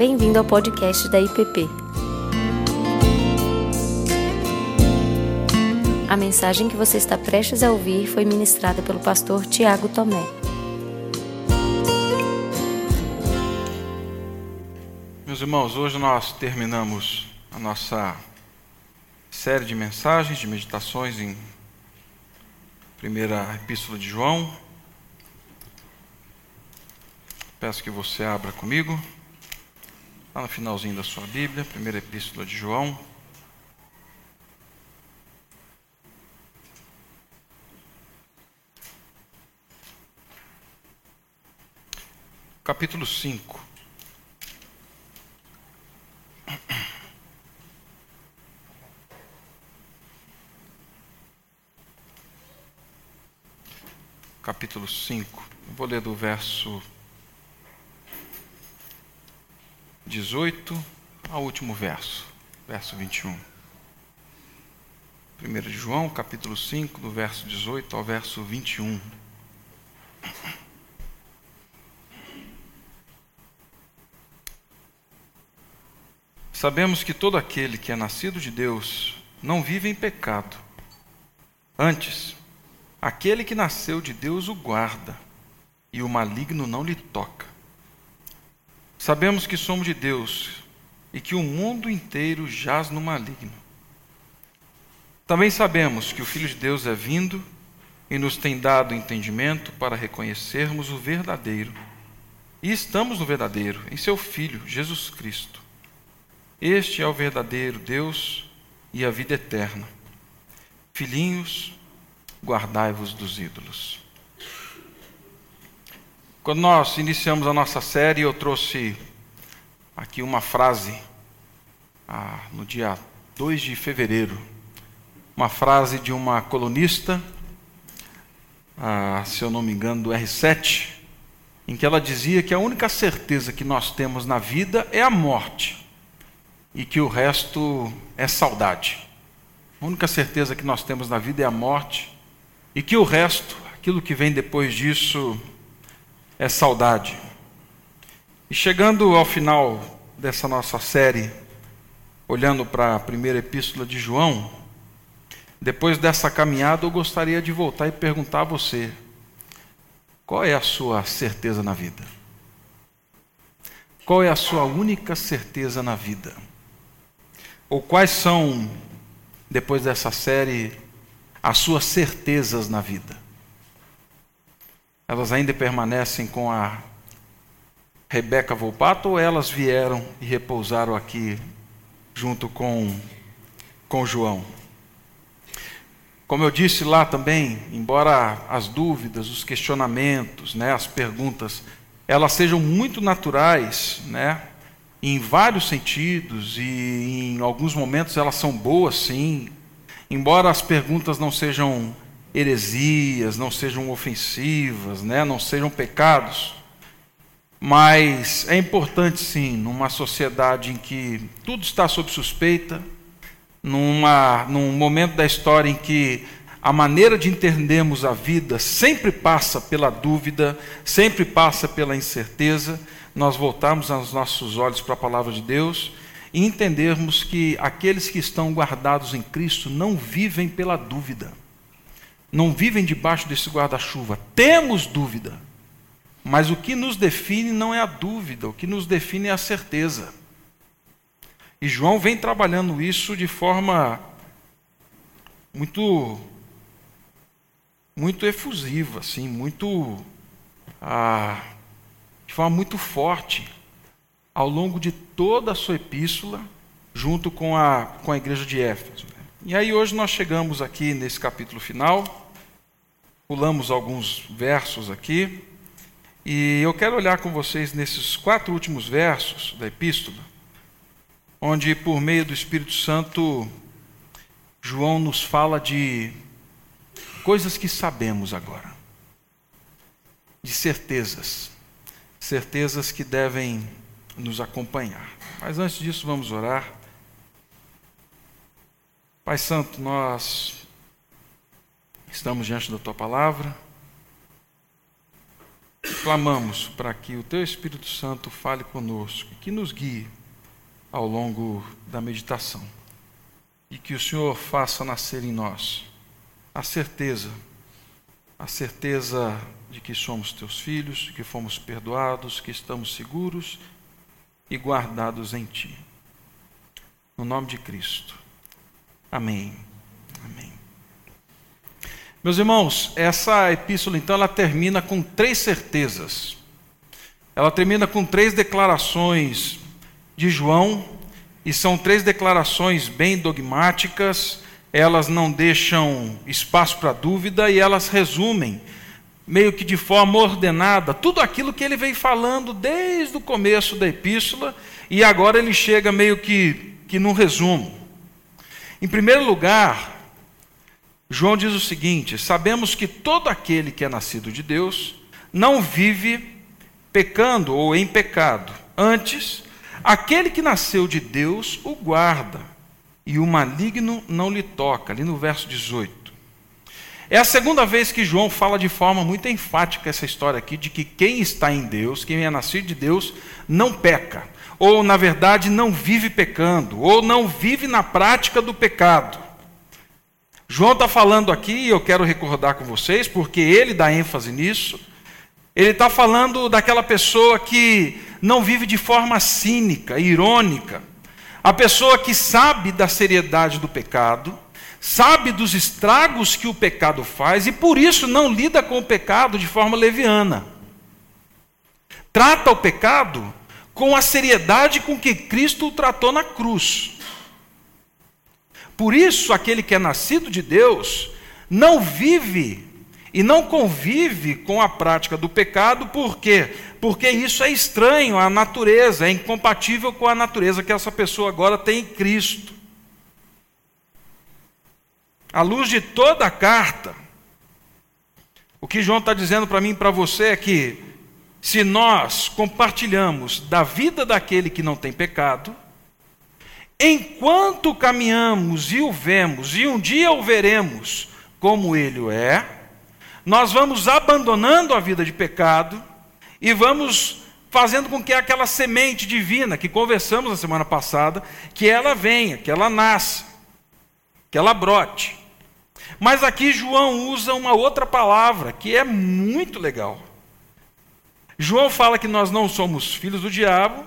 Bem-vindo ao podcast da IPP. A mensagem que você está prestes a ouvir foi ministrada pelo pastor Tiago Tomé. Meus irmãos, hoje nós terminamos a nossa série de mensagens, de meditações em primeira epístola de João. Peço que você abra comigo, lá no finalzinho da sua Bíblia, primeira epístola de João. Capítulo 5. Capítulo 5. Vou ler do verso 18 ao último verso, verso 21. 1 de João, capítulo 5, do verso 18 ao verso 21. Sabemos que todo aquele que é nascido de Deus não vive em pecado. Antes, aquele que nasceu de Deus o guarda, e o maligno não lhe toca. Sabemos que somos de Deus e que o mundo inteiro jaz no maligno. Também sabemos que o Filho de Deus é vindo e nos tem dado entendimento para reconhecermos o verdadeiro. E estamos no verdadeiro, em seu Filho, Jesus Cristo. Este é o verdadeiro Deus e a vida eterna. Filhinhos, guardai-vos dos ídolos. Quando nós iniciamos a nossa série, eu trouxe aqui uma frase, ah, no dia 2 de fevereiro, uma frase de uma colunista, ah, se eu não me engano, do R7, em que ela dizia que a única certeza que nós temos na vida é a morte e que o resto é saudade. A única certeza que nós temos na vida é a morte e que o resto, aquilo que vem depois disso, é saudade. E chegando ao final dessa nossa série, olhando para a primeira epístola de João, depois dessa caminhada eu gostaria de voltar e perguntar a você: qual é a sua certeza na vida? Qual é a sua única certeza na vida? Ou quais são, depois dessa série, as suas certezas na vida? Elas ainda permanecem com a Rebeca Volpato ou elas vieram e repousaram aqui junto com, com João? Como eu disse lá também, embora as dúvidas, os questionamentos, né, as perguntas, elas sejam muito naturais, né, em vários sentidos e em alguns momentos elas são boas, sim. Embora as perguntas não sejam heresias, não sejam ofensivas, né? não sejam pecados. Mas é importante, sim, numa sociedade em que tudo está sob suspeita, numa, num momento da história em que a maneira de entendermos a vida sempre passa pela dúvida, sempre passa pela incerteza, nós voltarmos os nossos olhos para a palavra de Deus e entendermos que aqueles que estão guardados em Cristo não vivem pela dúvida não vivem debaixo desse guarda-chuva. Temos dúvida, mas o que nos define não é a dúvida, o que nos define é a certeza. E João vem trabalhando isso de forma muito muito efusiva, assim, muito ah, de forma muito forte ao longo de toda a sua epístola, junto com a, com a igreja de Éfeso. E aí hoje nós chegamos aqui nesse capítulo final, Pulamos alguns versos aqui. E eu quero olhar com vocês nesses quatro últimos versos da epístola, onde, por meio do Espírito Santo, João nos fala de coisas que sabemos agora, de certezas, certezas que devem nos acompanhar. Mas antes disso, vamos orar. Pai Santo, nós Estamos diante da tua palavra. clamamos para que o Teu Espírito Santo fale conosco, que nos guie ao longo da meditação e que o Senhor faça nascer em nós a certeza, a certeza de que somos Teus filhos, que fomos perdoados, que estamos seguros e guardados em Ti. No nome de Cristo. Amém. Amém. Meus irmãos, essa epístola então ela termina com três certezas. Ela termina com três declarações de João, e são três declarações bem dogmáticas, elas não deixam espaço para dúvida e elas resumem, meio que de forma ordenada, tudo aquilo que ele vem falando desde o começo da epístola, e agora ele chega meio que, que num resumo. Em primeiro lugar, João diz o seguinte: sabemos que todo aquele que é nascido de Deus não vive pecando ou em pecado. Antes, aquele que nasceu de Deus o guarda, e o maligno não lhe toca. Ali no verso 18. É a segunda vez que João fala de forma muito enfática essa história aqui de que quem está em Deus, quem é nascido de Deus, não peca, ou na verdade não vive pecando, ou não vive na prática do pecado. João está falando aqui, e eu quero recordar com vocês, porque ele dá ênfase nisso. Ele está falando daquela pessoa que não vive de forma cínica, irônica. A pessoa que sabe da seriedade do pecado, sabe dos estragos que o pecado faz e por isso não lida com o pecado de forma leviana. Trata o pecado com a seriedade com que Cristo o tratou na cruz. Por isso, aquele que é nascido de Deus não vive e não convive com a prática do pecado, por quê? Porque isso é estranho à natureza, é incompatível com a natureza que essa pessoa agora tem em Cristo. À luz de toda a carta, o que João está dizendo para mim e para você é que, se nós compartilhamos da vida daquele que não tem pecado, enquanto caminhamos e o vemos, e um dia o veremos como ele é, nós vamos abandonando a vida de pecado e vamos fazendo com que aquela semente divina que conversamos na semana passada, que ela venha, que ela nasça, que ela brote. Mas aqui João usa uma outra palavra que é muito legal. João fala que nós não somos filhos do diabo,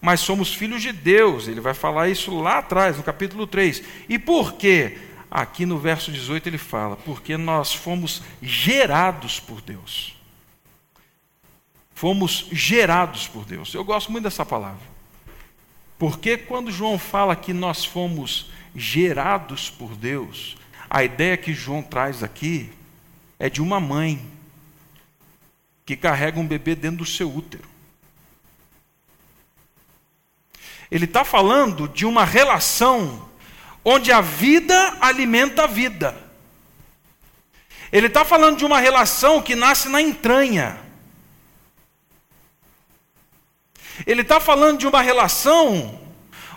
mas somos filhos de Deus. Ele vai falar isso lá atrás, no capítulo 3. E por quê? Aqui no verso 18 ele fala: porque nós fomos gerados por Deus. Fomos gerados por Deus. Eu gosto muito dessa palavra. Porque quando João fala que nós fomos gerados por Deus, a ideia que João traz aqui é de uma mãe que carrega um bebê dentro do seu útero. Ele está falando de uma relação onde a vida alimenta a vida. Ele está falando de uma relação que nasce na entranha. Ele está falando de uma relação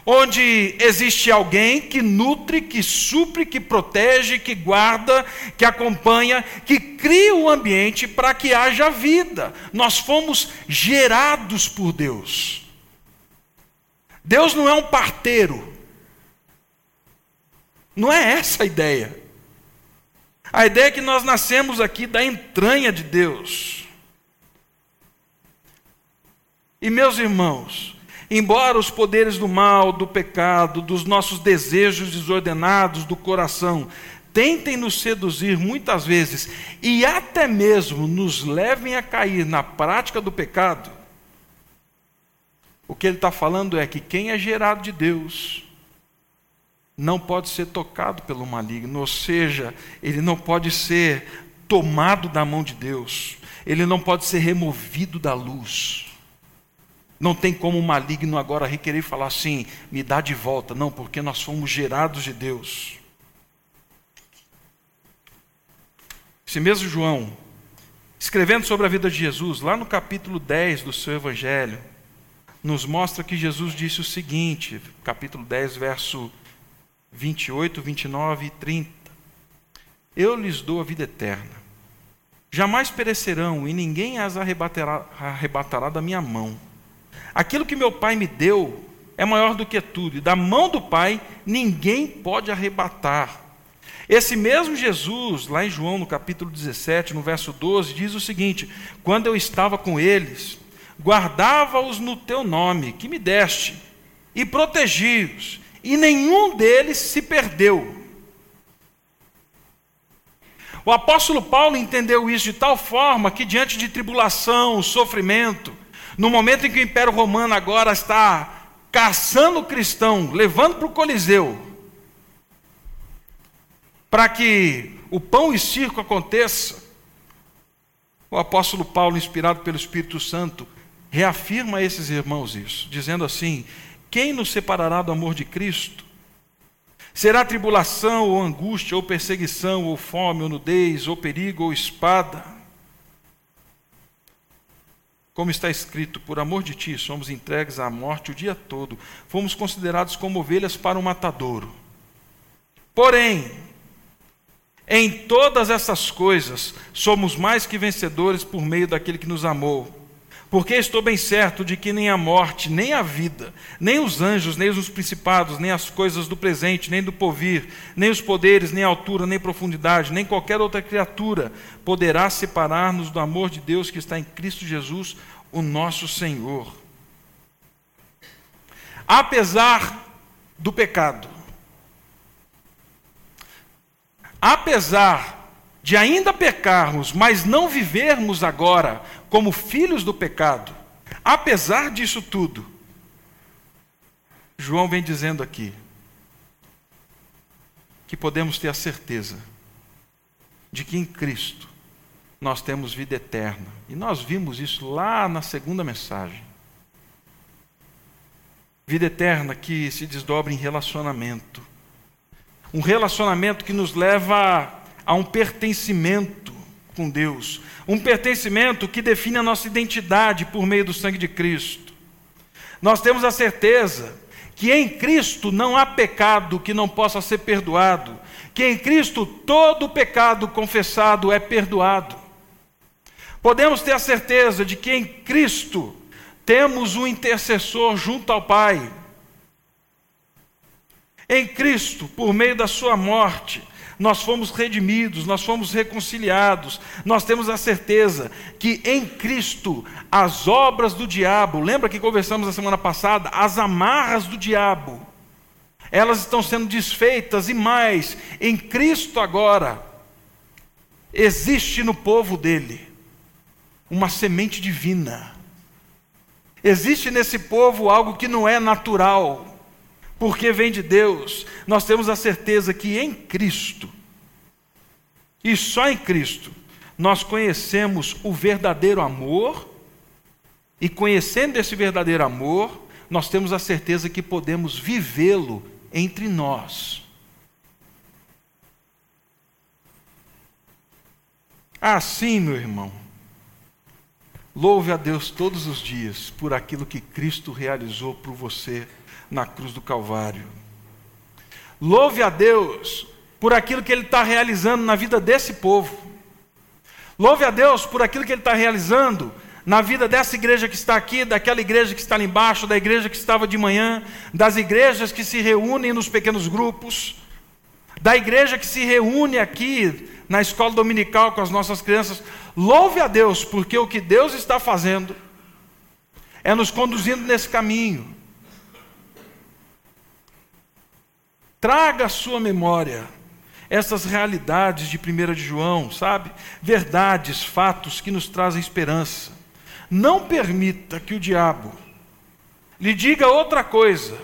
onde existe alguém que nutre, que supre, que protege, que guarda, que acompanha, que cria o ambiente para que haja vida. Nós fomos gerados por Deus. Deus não é um parteiro. Não é essa a ideia. A ideia é que nós nascemos aqui da entranha de Deus. E meus irmãos, embora os poderes do mal, do pecado, dos nossos desejos desordenados do coração tentem nos seduzir muitas vezes e até mesmo nos levem a cair na prática do pecado, o que ele está falando é que quem é gerado de Deus não pode ser tocado pelo maligno, ou seja, ele não pode ser tomado da mão de Deus, ele não pode ser removido da luz. Não tem como o maligno agora requerer falar assim, me dá de volta. Não, porque nós fomos gerados de Deus. Esse mesmo João, escrevendo sobre a vida de Jesus, lá no capítulo 10 do seu Evangelho, nos mostra que Jesus disse o seguinte, capítulo 10, verso 28, 29 e 30. Eu lhes dou a vida eterna, jamais perecerão e ninguém as arrebatará, arrebatará da minha mão. Aquilo que meu Pai me deu é maior do que tudo, e da mão do Pai ninguém pode arrebatar. Esse mesmo Jesus, lá em João, no capítulo 17, no verso 12, diz o seguinte: Quando eu estava com eles, guardava-os no teu nome, que me deste, e protegi-os, e nenhum deles se perdeu. O apóstolo Paulo entendeu isso de tal forma que, diante de tribulação, sofrimento, no momento em que o Império Romano agora está caçando o cristão, levando para o Coliseu, para que o pão e circo aconteça, o apóstolo Paulo, inspirado pelo Espírito Santo, reafirma a esses irmãos isso, dizendo assim: Quem nos separará do amor de Cristo? Será tribulação, ou angústia, ou perseguição, ou fome, ou nudez, ou perigo, ou espada? Como está escrito, por amor de ti somos entregues à morte o dia todo, fomos considerados como ovelhas para um matadouro. Porém, em todas essas coisas somos mais que vencedores por meio daquele que nos amou. Porque estou bem certo de que nem a morte, nem a vida, nem os anjos, nem os principados, nem as coisas do presente, nem do porvir, nem os poderes, nem altura, nem profundidade, nem qualquer outra criatura poderá separar-nos do amor de Deus que está em Cristo Jesus, o nosso Senhor. Apesar do pecado, apesar de ainda pecarmos, mas não vivermos agora como filhos do pecado, apesar disso tudo, João vem dizendo aqui que podemos ter a certeza de que em Cristo nós temos vida eterna. E nós vimos isso lá na segunda mensagem. Vida eterna que se desdobra em relacionamento. Um relacionamento que nos leva a um pertencimento com Deus, um pertencimento que define a nossa identidade por meio do sangue de Cristo. Nós temos a certeza que em Cristo não há pecado que não possa ser perdoado, que em Cristo todo pecado confessado é perdoado. Podemos ter a certeza de que em Cristo temos um intercessor junto ao Pai. Em Cristo, por meio da Sua morte, nós fomos redimidos, nós fomos reconciliados, nós temos a certeza que em Cristo as obras do diabo, lembra que conversamos na semana passada, as amarras do diabo, elas estão sendo desfeitas e mais, em Cristo agora, existe no povo dele uma semente divina. Existe nesse povo algo que não é natural, porque vem de Deus, nós temos a certeza que em Cristo, e só em Cristo, nós conhecemos o verdadeiro amor, e conhecendo esse verdadeiro amor, nós temos a certeza que podemos vivê-lo entre nós. Assim, meu irmão, louve a Deus todos os dias por aquilo que Cristo realizou por você na cruz do Calvário. Louve a Deus por aquilo que Ele está realizando na vida desse povo. Louve a Deus por aquilo que Ele está realizando na vida dessa igreja que está aqui, daquela igreja que está ali embaixo, da igreja que estava de manhã, das igrejas que se reúnem nos pequenos grupos, da igreja que se reúne aqui na escola dominical com as nossas crianças. Louve a Deus, porque o que Deus está fazendo é nos conduzindo nesse caminho. Traga à sua memória essas realidades de 1 de João, sabe? Verdades, fatos que nos trazem esperança. Não permita que o diabo lhe diga outra coisa,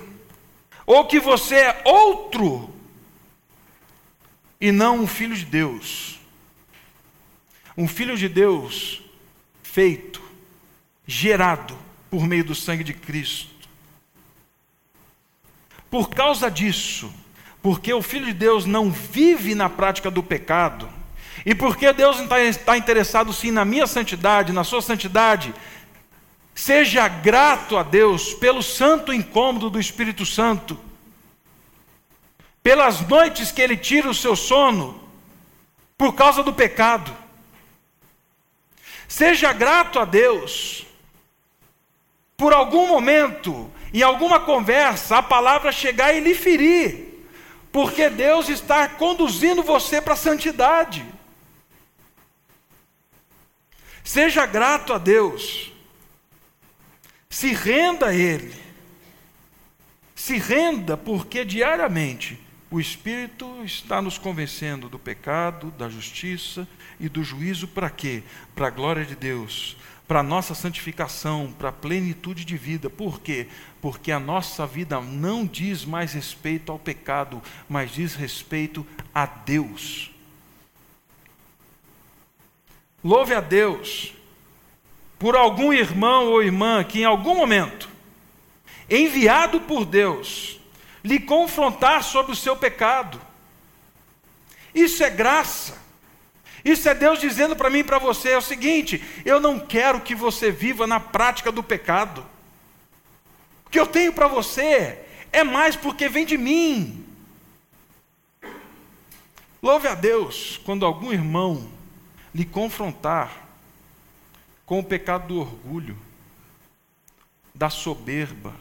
ou que você é outro e não um filho de Deus. Um filho de Deus feito, gerado por meio do sangue de Cristo. Por causa disso, porque o Filho de Deus não vive na prática do pecado, e porque Deus está interessado sim na minha santidade, na sua santidade, seja grato a Deus pelo santo incômodo do Espírito Santo, pelas noites que Ele tira o seu sono, por causa do pecado. Seja grato a Deus por algum momento, em alguma conversa, a palavra chegar e lhe ferir, porque Deus está conduzindo você para a santidade. Seja grato a Deus, se renda a Ele, se renda, porque diariamente o Espírito está nos convencendo do pecado, da justiça e do juízo para quê? Para a glória de Deus, para a nossa santificação, para a plenitude de vida. Por quê? Porque a nossa vida não diz mais respeito ao pecado, mas diz respeito a Deus. Louve a Deus por algum irmão ou irmã que em algum momento, enviado por Deus, lhe confrontar sobre o seu pecado. Isso é graça. Isso é Deus dizendo para mim e para você: é o seguinte, eu não quero que você viva na prática do pecado. O que eu tenho para você é mais porque vem de mim. Louve a Deus quando algum irmão lhe confrontar com o pecado do orgulho, da soberba,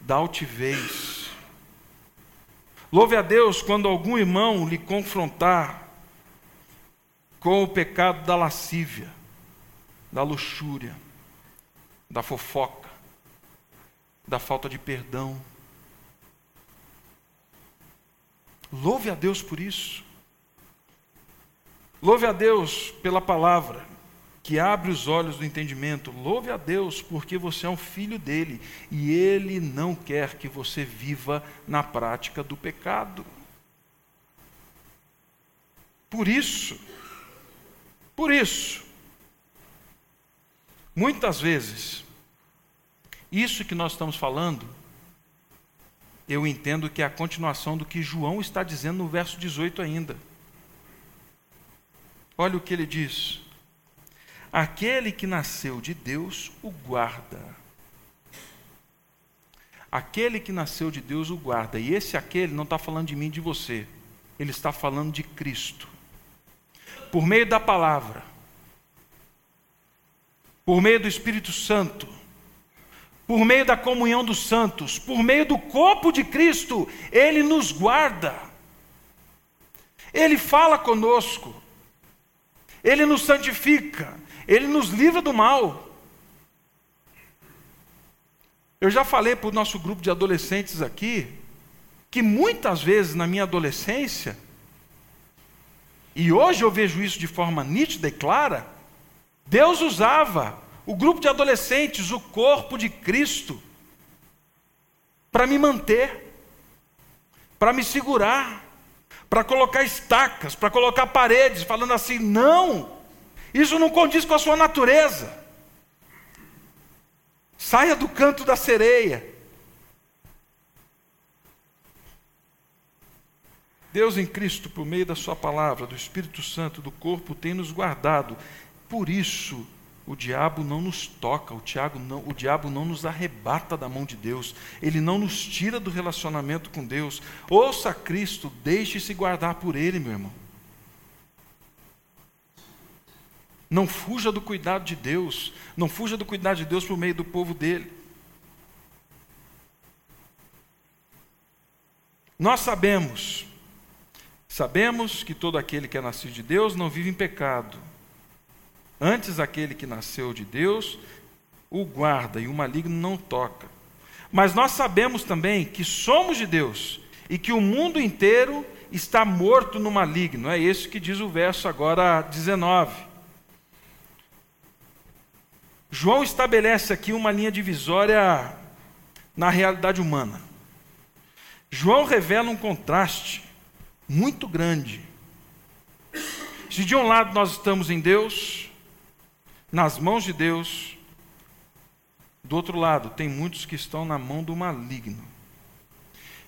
da altivez. Louve a Deus quando algum irmão lhe confrontar com o pecado da lascívia, da luxúria, da fofoca, da falta de perdão. Louve a Deus por isso. Louve a Deus pela palavra que abre os olhos do entendimento. Louve a Deus, porque você é um filho dele e ele não quer que você viva na prática do pecado. Por isso, por isso, muitas vezes, isso que nós estamos falando, eu entendo que é a continuação do que João está dizendo no verso 18 ainda. Olha o que ele diz. Aquele que nasceu de Deus o guarda. Aquele que nasceu de Deus o guarda. E esse aquele não está falando de mim de você. Ele está falando de Cristo. Por meio da palavra, por meio do Espírito Santo, por meio da comunhão dos santos, por meio do corpo de Cristo, Ele nos guarda. Ele fala conosco. Ele nos santifica, ele nos livra do mal. Eu já falei para o nosso grupo de adolescentes aqui que muitas vezes na minha adolescência, e hoje eu vejo isso de forma nítida e clara, Deus usava o grupo de adolescentes, o corpo de Cristo, para me manter, para me segurar, para colocar estacas, para colocar paredes, falando assim: não, isso não condiz com a sua natureza. Saia do canto da sereia. Deus em Cristo, por meio da Sua palavra, do Espírito Santo, do corpo, tem nos guardado. Por isso, o diabo não nos toca, o, Tiago não, o diabo não nos arrebata da mão de Deus, ele não nos tira do relacionamento com Deus. Ouça Cristo, deixe-se guardar por Ele, meu irmão. Não fuja do cuidado de Deus. Não fuja do cuidado de Deus por meio do povo dele. Nós sabemos, sabemos que todo aquele que é nascido de Deus não vive em pecado. Antes, aquele que nasceu de Deus o guarda e o maligno não toca. Mas nós sabemos também que somos de Deus e que o mundo inteiro está morto no maligno. É isso que diz o verso agora 19. João estabelece aqui uma linha divisória na realidade humana. João revela um contraste muito grande. Se de um lado nós estamos em Deus, nas mãos de Deus, do outro lado tem muitos que estão na mão do maligno.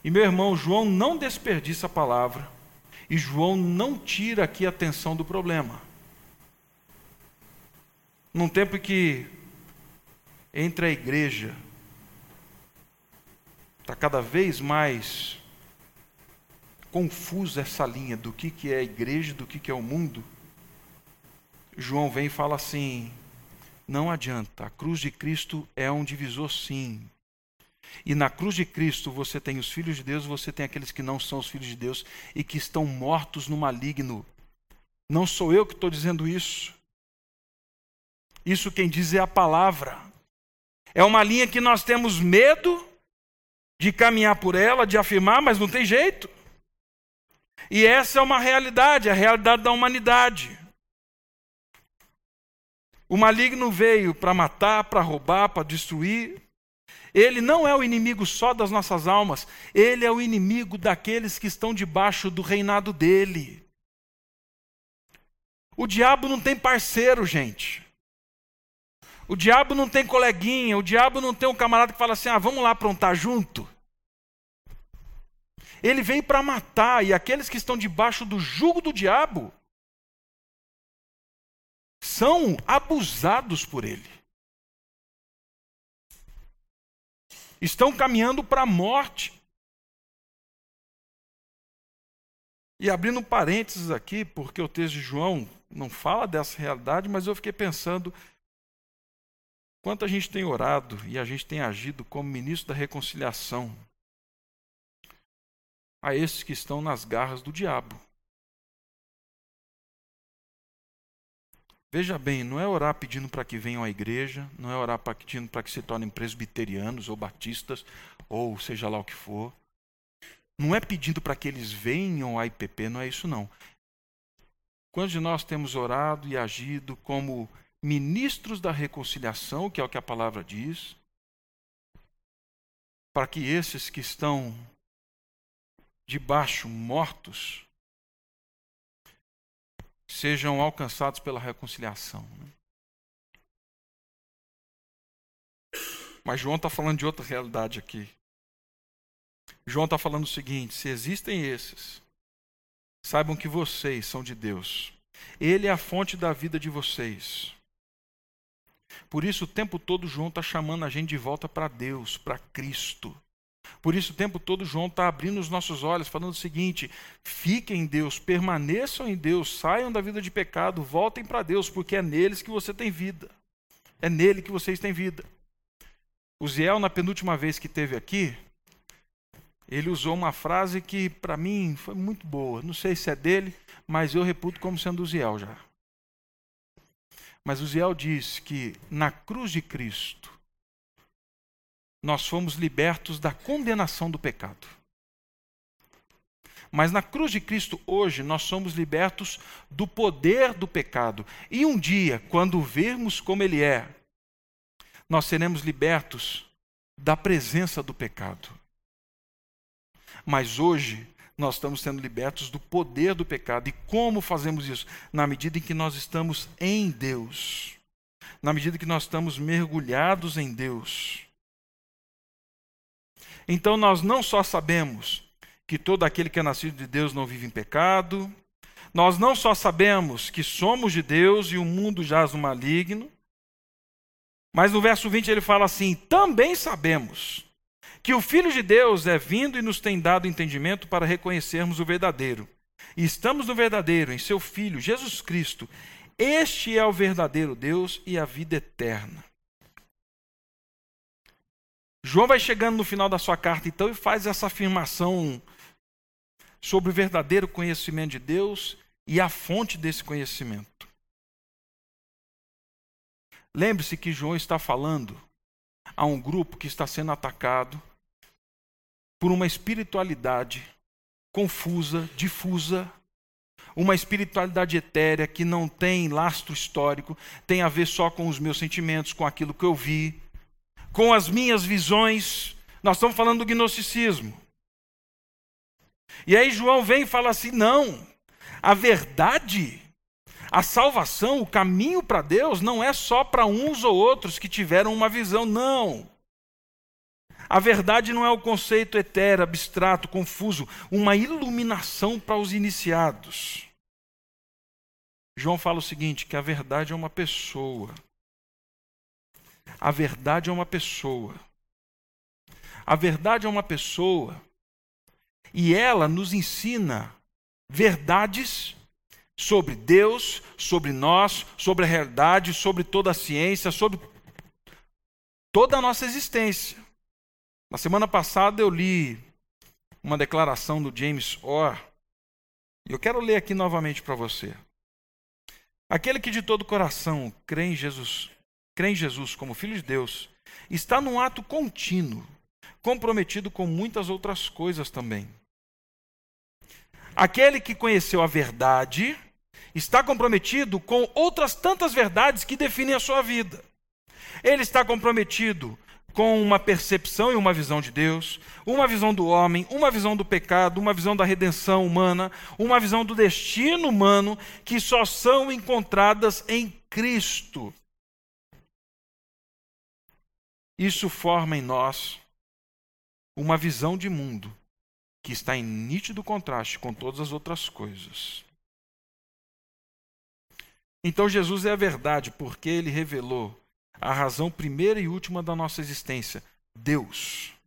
E meu irmão, João não desperdiça a palavra, e João não tira aqui a atenção do problema. Num tempo que entre a igreja está cada vez mais confusa essa linha do que, que é a igreja do que, que é o mundo. João vem e fala assim: não adianta, a cruz de Cristo é um divisor sim. E na cruz de Cristo você tem os filhos de Deus, você tem aqueles que não são os filhos de Deus e que estão mortos no maligno. Não sou eu que estou dizendo isso. Isso quem diz é a palavra. É uma linha que nós temos medo de caminhar por ela, de afirmar, mas não tem jeito. E essa é uma realidade, a realidade da humanidade. O maligno veio para matar, para roubar, para destruir. Ele não é o inimigo só das nossas almas, ele é o inimigo daqueles que estão debaixo do reinado dele. O diabo não tem parceiro, gente. O diabo não tem coleguinha, o diabo não tem um camarada que fala assim: ah, vamos lá aprontar junto. Ele vem para matar, e aqueles que estão debaixo do jugo do diabo são abusados por ele. Estão caminhando para a morte. E abrindo parênteses aqui, porque o texto de João não fala dessa realidade, mas eu fiquei pensando Quanto a gente tem orado e a gente tem agido como ministro da reconciliação a esses que estão nas garras do diabo. Veja bem, não é orar pedindo para que venham à igreja, não é orar pedindo para que se tornem presbiterianos ou batistas, ou seja lá o que for. Não é pedindo para que eles venham à IPP, não é isso não. Quantos de nós temos orado e agido como ministros da reconciliação, que é o que a palavra diz, para que esses que estão debaixo mortos sejam alcançados pela reconciliação. Né? Mas João está falando de outra realidade aqui. João está falando o seguinte: se existem esses, saibam que vocês são de Deus. Ele é a fonte da vida de vocês. Por isso, o tempo todo, João está chamando a gente de volta para Deus, para Cristo. Por isso, o tempo todo, João está abrindo os nossos olhos, falando o seguinte: fiquem em Deus, permaneçam em Deus, saiam da vida de pecado, voltem para Deus, porque é neles que você tem vida. É nele que vocês têm vida. O Ziel, na penúltima vez que teve aqui, ele usou uma frase que, para mim, foi muito boa. Não sei se é dele, mas eu reputo como sendo o Ziel já. Mas o Ziel diz que na cruz de Cristo nós fomos libertos da condenação do pecado. Mas na cruz de Cristo hoje nós somos libertos do poder do pecado. E um dia, quando vermos como ele é, nós seremos libertos da presença do pecado. Mas hoje nós estamos sendo libertos do poder do pecado. E como fazemos isso? Na medida em que nós estamos em Deus. Na medida que nós estamos mergulhados em Deus. Então nós não só sabemos que todo aquele que é nascido de Deus não vive em pecado, nós não só sabemos que somos de Deus e o mundo jaz no maligno, mas no verso 20 ele fala assim: também sabemos que o Filho de Deus é vindo e nos tem dado entendimento para reconhecermos o verdadeiro. E estamos no verdadeiro, em seu Filho, Jesus Cristo. Este é o verdadeiro Deus e a vida eterna. João vai chegando no final da sua carta, então, e faz essa afirmação sobre o verdadeiro conhecimento de Deus e a fonte desse conhecimento. Lembre-se que João está falando a um grupo que está sendo atacado por uma espiritualidade confusa, difusa, uma espiritualidade etérea que não tem lastro histórico, tem a ver só com os meus sentimentos, com aquilo que eu vi, com as minhas visões. Nós estamos falando do gnosticismo. E aí João vem e fala assim: não, a verdade, a salvação, o caminho para Deus não é só para uns ou outros que tiveram uma visão, não. A verdade não é o conceito etéreo, abstrato, confuso, uma iluminação para os iniciados. João fala o seguinte: que a verdade é uma pessoa. A verdade é uma pessoa. A verdade é uma pessoa. E ela nos ensina verdades sobre Deus, sobre nós, sobre a realidade, sobre toda a ciência, sobre toda a nossa existência. Na semana passada eu li uma declaração do James Orr, e eu quero ler aqui novamente para você. Aquele que de todo coração crê em Jesus, crê em Jesus como filho de Deus, está num ato contínuo, comprometido com muitas outras coisas também. Aquele que conheceu a verdade está comprometido com outras tantas verdades que definem a sua vida. Ele está comprometido com uma percepção e uma visão de Deus, uma visão do homem, uma visão do pecado, uma visão da redenção humana, uma visão do destino humano, que só são encontradas em Cristo. Isso forma em nós uma visão de mundo que está em nítido contraste com todas as outras coisas. Então Jesus é a verdade, porque ele revelou a razão primeira e última da nossa existência: Deus.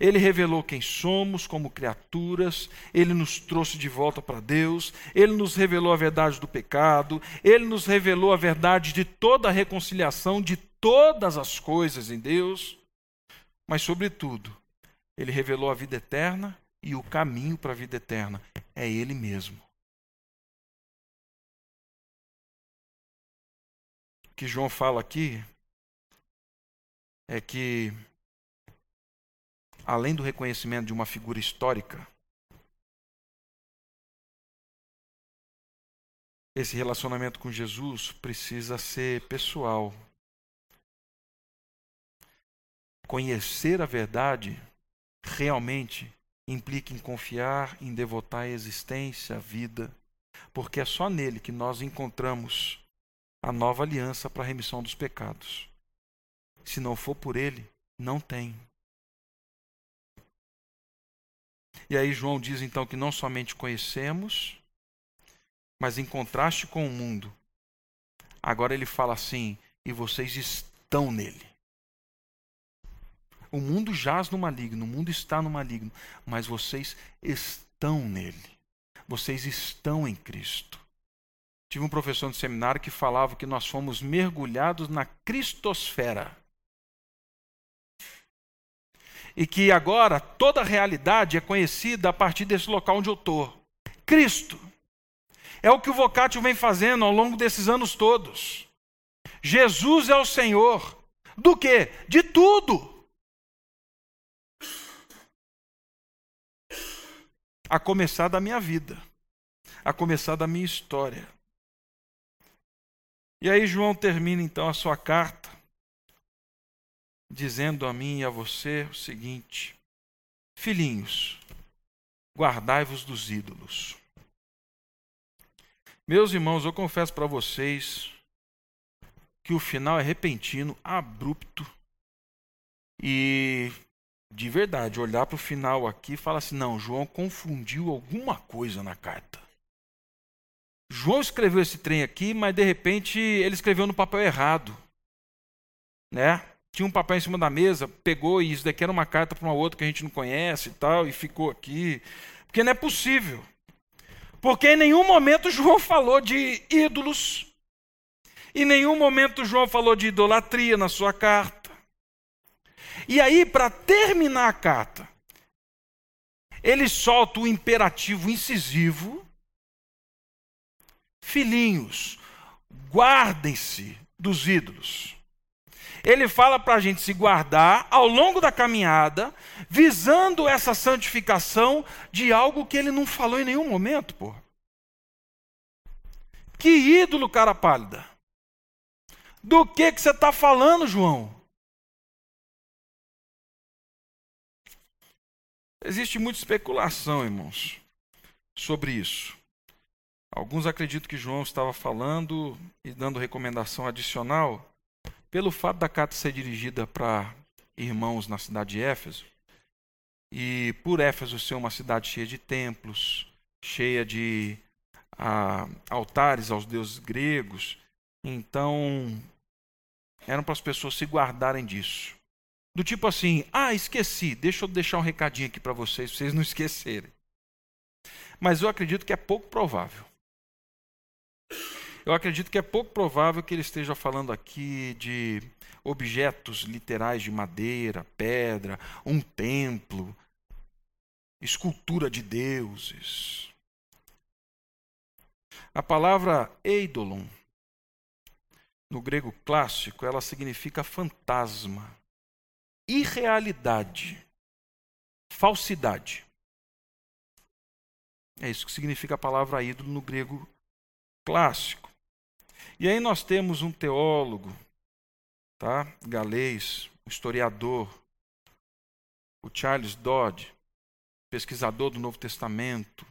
Ele revelou quem somos como criaturas, ele nos trouxe de volta para Deus, ele nos revelou a verdade do pecado, ele nos revelou a verdade de toda a reconciliação de todas as coisas em Deus, mas, sobretudo, ele revelou a vida eterna e o caminho para a vida eterna. É Ele mesmo. que João fala aqui é que, além do reconhecimento de uma figura histórica, esse relacionamento com Jesus precisa ser pessoal. Conhecer a verdade realmente implica em confiar, em devotar a existência, a vida, porque é só nele que nós encontramos a nova aliança para a remissão dos pecados. Se não for por ele, não tem. E aí João diz então que não somente conhecemos, mas em contraste com o mundo, agora ele fala assim: e vocês estão nele. O mundo jaz no maligno, o mundo está no maligno, mas vocês estão nele. Vocês estão em Cristo. Tive um professor no seminário que falava que nós fomos mergulhados na cristosfera. E que agora toda a realidade é conhecida a partir desse local onde eu estou. Cristo. É o que o Vocatio vem fazendo ao longo desses anos todos. Jesus é o Senhor. Do que? De tudo. A começar da minha vida. A começar da minha história. E aí João termina então a sua carta, dizendo a mim e a você o seguinte: Filhinhos, guardai-vos dos ídolos. Meus irmãos, eu confesso para vocês que o final é repentino, abrupto e de verdade, olhar para o final aqui e falar assim: não, João confundiu alguma coisa na carta. João escreveu esse trem aqui, mas de repente ele escreveu no papel errado. Né? Tinha um papel em cima da mesa, pegou e isso daqui era uma carta para uma outra que a gente não conhece e tal, e ficou aqui. Porque não é possível. Porque em nenhum momento João falou de ídolos. Em nenhum momento João falou de idolatria na sua carta. E aí, para terminar a carta, ele solta o imperativo incisivo Filhinhos, guardem-se dos ídolos. Ele fala para a gente se guardar ao longo da caminhada, visando essa santificação de algo que ele não falou em nenhum momento, pô. Que ídolo, cara pálida? Do que que você está falando, João? Existe muita especulação, irmãos, sobre isso. Alguns acreditam que João estava falando e dando recomendação adicional pelo fato da carta ser dirigida para irmãos na cidade de Éfeso. E por Éfeso ser uma cidade cheia de templos, cheia de ah, altares aos deuses gregos, então eram para as pessoas se guardarem disso. Do tipo assim, ah, esqueci, deixa eu deixar um recadinho aqui para vocês, vocês não esquecerem. Mas eu acredito que é pouco provável. Eu acredito que é pouco provável que ele esteja falando aqui de objetos literais de madeira, pedra, um templo, escultura de deuses. A palavra eidolon, no grego clássico, ela significa fantasma, irrealidade, falsidade. É isso que significa a palavra ídolo no grego clássico. E aí nós temos um teólogo, tá? galês, um historiador, o Charles Dodd, pesquisador do Novo Testamento,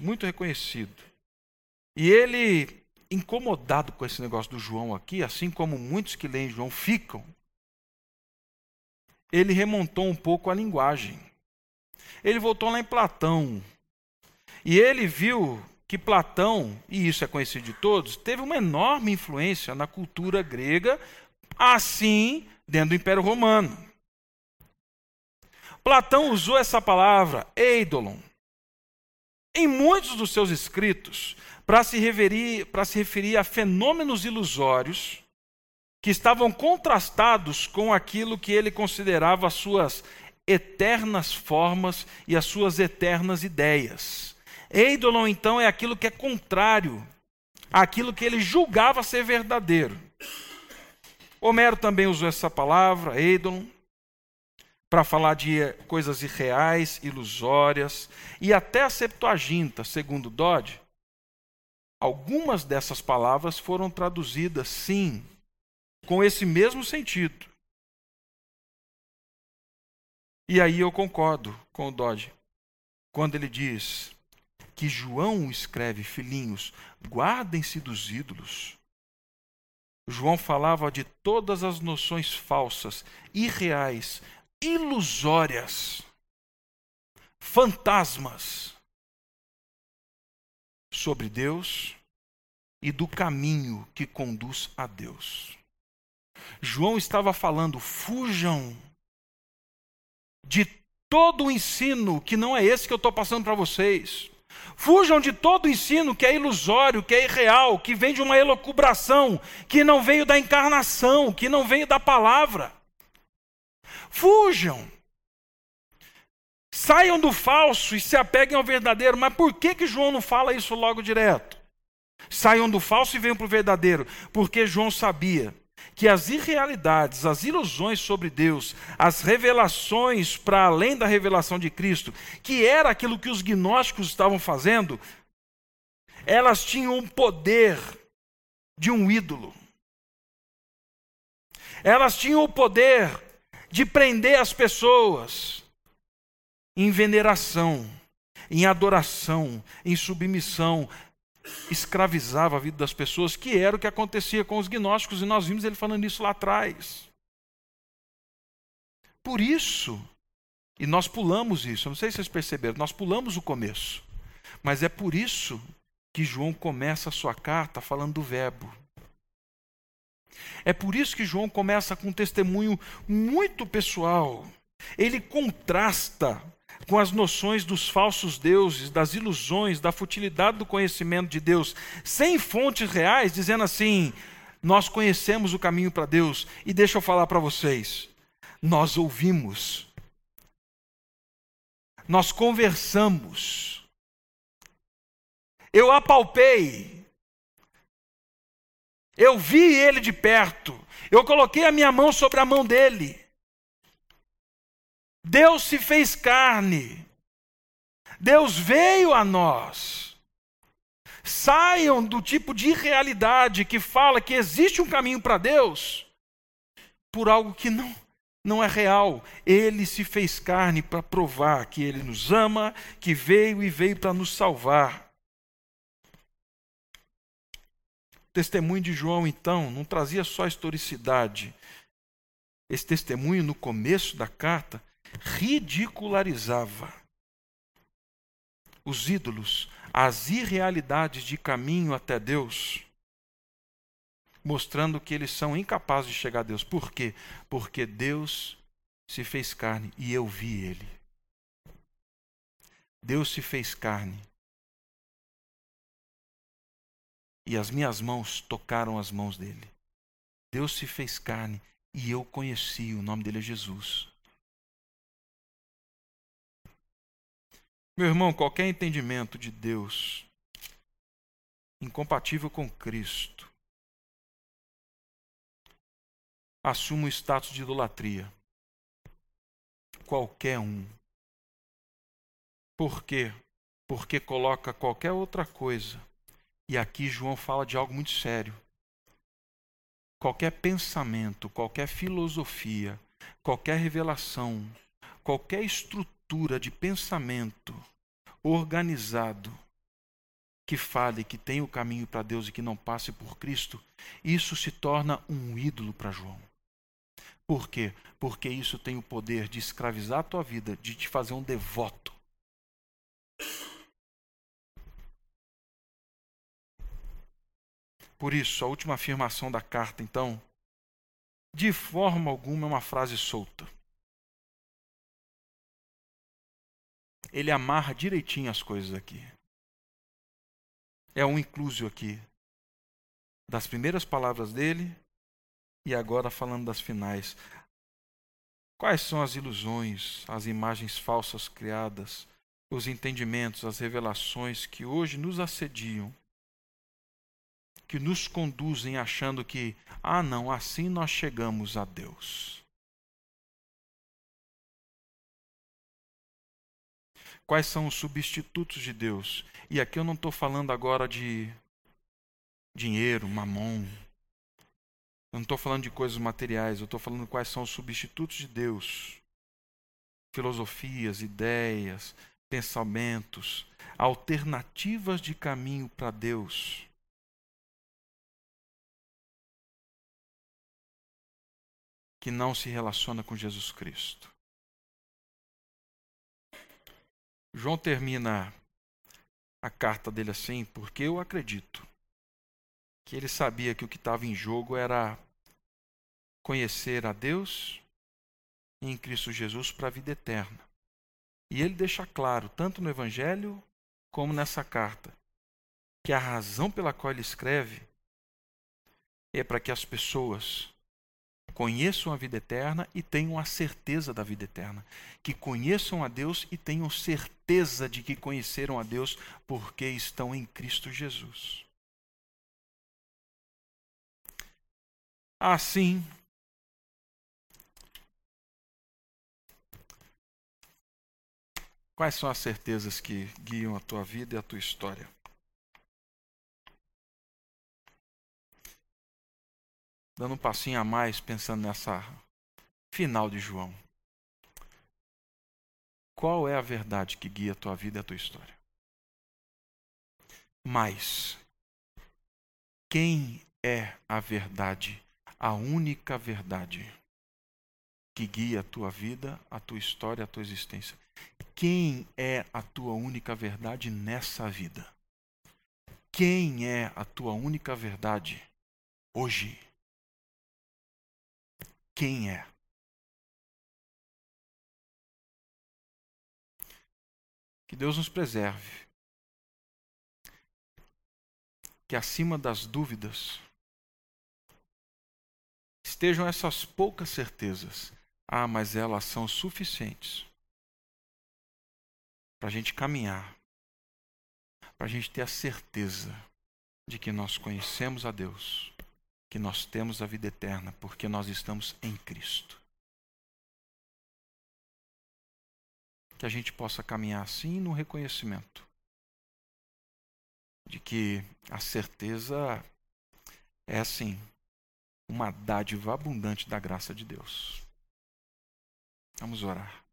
muito reconhecido. E ele, incomodado com esse negócio do João aqui, assim como muitos que leem João ficam, ele remontou um pouco a linguagem. Ele voltou lá em Platão. E ele viu que Platão, e isso é conhecido de todos, teve uma enorme influência na cultura grega, assim dentro do Império Romano. Platão usou essa palavra, eidolon, em muitos dos seus escritos para se, referir, se referir a fenômenos ilusórios que estavam contrastados com aquilo que ele considerava as suas eternas formas e as suas eternas ideias. Eidolon, então, é aquilo que é contrário àquilo que ele julgava ser verdadeiro. Homero também usou essa palavra, eidolon, para falar de coisas irreais, ilusórias, e até a Septuaginta, segundo Dodd, algumas dessas palavras foram traduzidas, sim, com esse mesmo sentido. E aí eu concordo com o Dodge, quando ele diz: que João escreve, filhinhos, guardem-se dos ídolos. João falava de todas as noções falsas, irreais, ilusórias, fantasmas sobre Deus e do caminho que conduz a Deus. João estava falando: fujam de todo o ensino que não é esse que eu estou passando para vocês. Fujam de todo ensino que é ilusório, que é irreal, que vem de uma elocubração, que não veio da encarnação, que não veio da palavra. Fujam. Saiam do falso e se apeguem ao verdadeiro. Mas por que, que João não fala isso logo direto? Saiam do falso e venham para o verdadeiro. Porque João sabia que as irrealidades, as ilusões sobre Deus, as revelações para além da revelação de Cristo, que era aquilo que os gnósticos estavam fazendo, elas tinham o poder de um ídolo. Elas tinham o poder de prender as pessoas em veneração, em adoração, em submissão, escravizava a vida das pessoas, que era o que acontecia com os gnósticos, e nós vimos ele falando isso lá atrás. Por isso, e nós pulamos isso, não sei se vocês perceberam, nós pulamos o começo, mas é por isso que João começa a sua carta falando do Verbo. É por isso que João começa com um testemunho muito pessoal. Ele contrasta com as noções dos falsos deuses, das ilusões, da futilidade do conhecimento de Deus, sem fontes reais, dizendo assim: nós conhecemos o caminho para Deus. E deixa eu falar para vocês: nós ouvimos, nós conversamos, eu apalpei, eu vi ele de perto, eu coloquei a minha mão sobre a mão dele. Deus se fez carne. Deus veio a nós. Saiam do tipo de irrealidade que fala que existe um caminho para Deus por algo que não, não é real. Ele se fez carne para provar que ele nos ama, que veio e veio para nos salvar. O testemunho de João, então, não trazia só historicidade. Esse testemunho, no começo da carta, ridicularizava os ídolos, as irrealidades de caminho até Deus, mostrando que eles são incapazes de chegar a Deus. Por quê? Porque Deus se fez carne e eu vi ele. Deus se fez carne. e as minhas mãos tocaram as mãos dele. Deus se fez carne e eu conheci, o nome dele é Jesus. Meu irmão, qualquer entendimento de Deus incompatível com Cristo assume o status de idolatria. Qualquer um. Por quê? Porque coloca qualquer outra coisa. E aqui João fala de algo muito sério. Qualquer pensamento, qualquer filosofia, qualquer revelação, qualquer estrutura de pensamento organizado que fale que tem o caminho para Deus e que não passe por Cristo, isso se torna um ídolo para João. Por quê? Porque isso tem o poder de escravizar a tua vida, de te fazer um devoto. Por isso, a última afirmação da carta, então, de forma alguma é uma frase solta. Ele amarra direitinho as coisas aqui. É um inclusio aqui. Das primeiras palavras dele e agora falando das finais. Quais são as ilusões, as imagens falsas criadas, os entendimentos, as revelações que hoje nos assediam, que nos conduzem achando que, ah, não, assim nós chegamos a Deus? Quais são os substitutos de Deus? E aqui eu não estou falando agora de dinheiro, mamon, eu não estou falando de coisas materiais, eu estou falando quais são os substitutos de Deus. Filosofias, ideias, pensamentos, alternativas de caminho para Deus. Que não se relaciona com Jesus Cristo. João termina a carta dele assim, porque eu acredito que ele sabia que o que estava em jogo era conhecer a Deus em Cristo Jesus para a vida eterna. E ele deixa claro, tanto no Evangelho como nessa carta, que a razão pela qual ele escreve é para que as pessoas conheçam a vida eterna e tenham a certeza da vida eterna. Que conheçam a Deus e tenham certeza de que conheceram a Deus porque estão em Cristo Jesus. Assim, quais são as certezas que guiam a tua vida e a tua história? Dando um passinho a mais, pensando nessa final de João. Qual é a verdade que guia a tua vida e a tua história? Mas, quem é a verdade a única verdade que guia a tua vida, a tua história, a tua existência. Quem é a tua única verdade nessa vida? Quem é a tua única verdade hoje? Quem é? Que Deus nos preserve. Que acima das dúvidas, estejam essas poucas certezas. Ah, mas elas são suficientes para a gente caminhar, para a gente ter a certeza de que nós conhecemos a Deus, que nós temos a vida eterna, porque nós estamos em Cristo. Que a gente possa caminhar assim no reconhecimento de que a certeza é assim, uma dádiva abundante da graça de Deus. Vamos orar.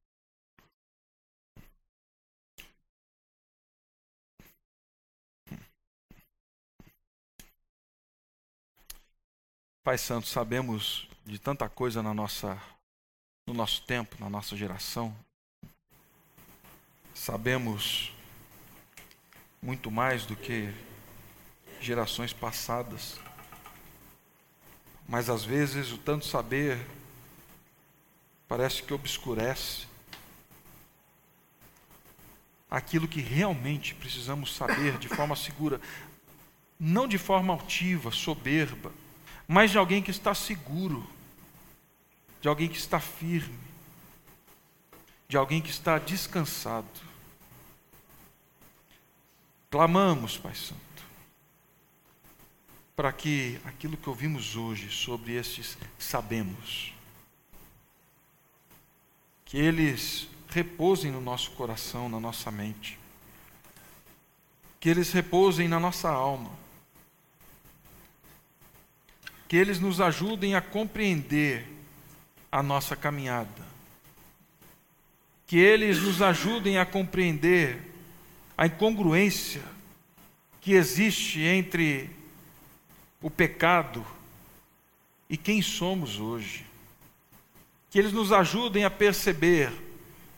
Pai Santo, sabemos de tanta coisa na nossa, no nosso tempo, na nossa geração. Sabemos muito mais do que gerações passadas. Mas às vezes o tanto saber parece que obscurece aquilo que realmente precisamos saber de forma segura. não de forma altiva, soberba, mas de alguém que está seguro, de alguém que está firme, de alguém que está descansado. Clamamos, Pai Santo, para que aquilo que ouvimos hoje sobre estes sabemos, que eles repousem no nosso coração, na nossa mente, que eles repousem na nossa alma, que eles nos ajudem a compreender a nossa caminhada, que eles nos ajudem a compreender a incongruência que existe entre o pecado e quem somos hoje. Que eles nos ajudem a perceber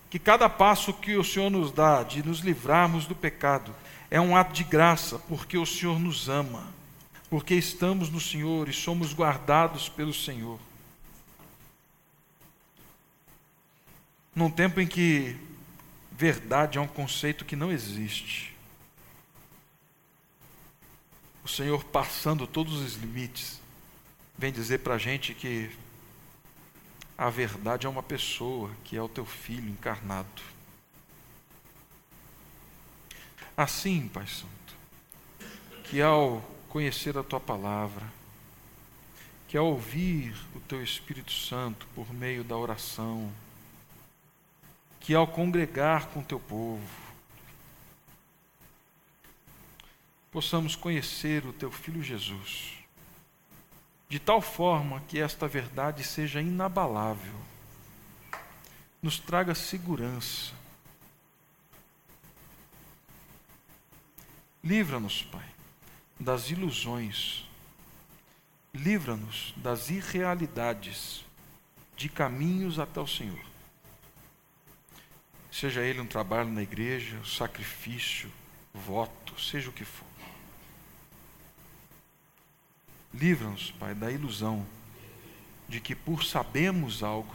que cada passo que o Senhor nos dá de nos livrarmos do pecado é um ato de graça, porque o Senhor nos ama, porque estamos no Senhor e somos guardados pelo Senhor. Num tempo em que verdade é um conceito que não existe. O Senhor, passando todos os limites, vem dizer para a gente que a verdade é uma pessoa, que é o teu filho encarnado. Assim, Pai Santo, que ao conhecer a tua palavra, que ao ouvir o teu Espírito Santo por meio da oração, que ao congregar com teu povo, possamos conhecer o teu Filho Jesus, de tal forma que esta verdade seja inabalável, nos traga segurança. Livra-nos, Pai, das ilusões, livra-nos das irrealidades de caminhos até o Senhor seja ele um trabalho na igreja, sacrifício, voto, seja o que for. Livra-nos, Pai, da ilusão de que por sabermos algo,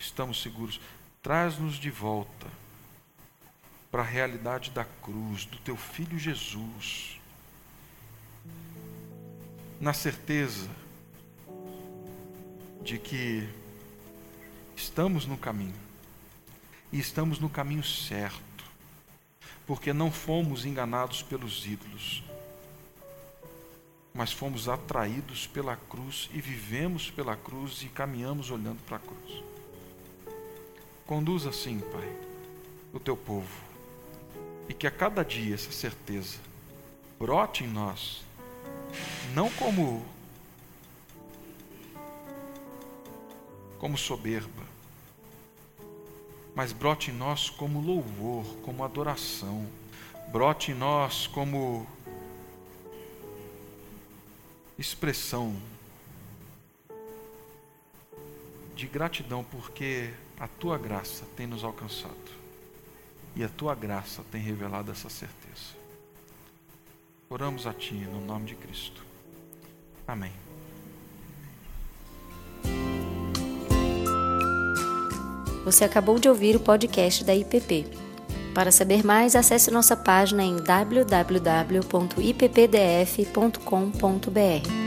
estamos seguros. Traz-nos de volta para a realidade da cruz, do teu filho Jesus. Na certeza de que estamos no caminho e estamos no caminho certo, porque não fomos enganados pelos ídolos, mas fomos atraídos pela cruz e vivemos pela cruz e caminhamos olhando para a cruz. Conduz assim, Pai, o teu povo, e que a cada dia essa certeza brote em nós, não como como soberba, mas brote em nós como louvor, como adoração, brote em nós como expressão de gratidão, porque a tua graça tem nos alcançado e a tua graça tem revelado essa certeza. Oramos a Ti no nome de Cristo. Amém. Você acabou de ouvir o podcast da IPP. Para saber mais, acesse nossa página em www.ippdf.com.br.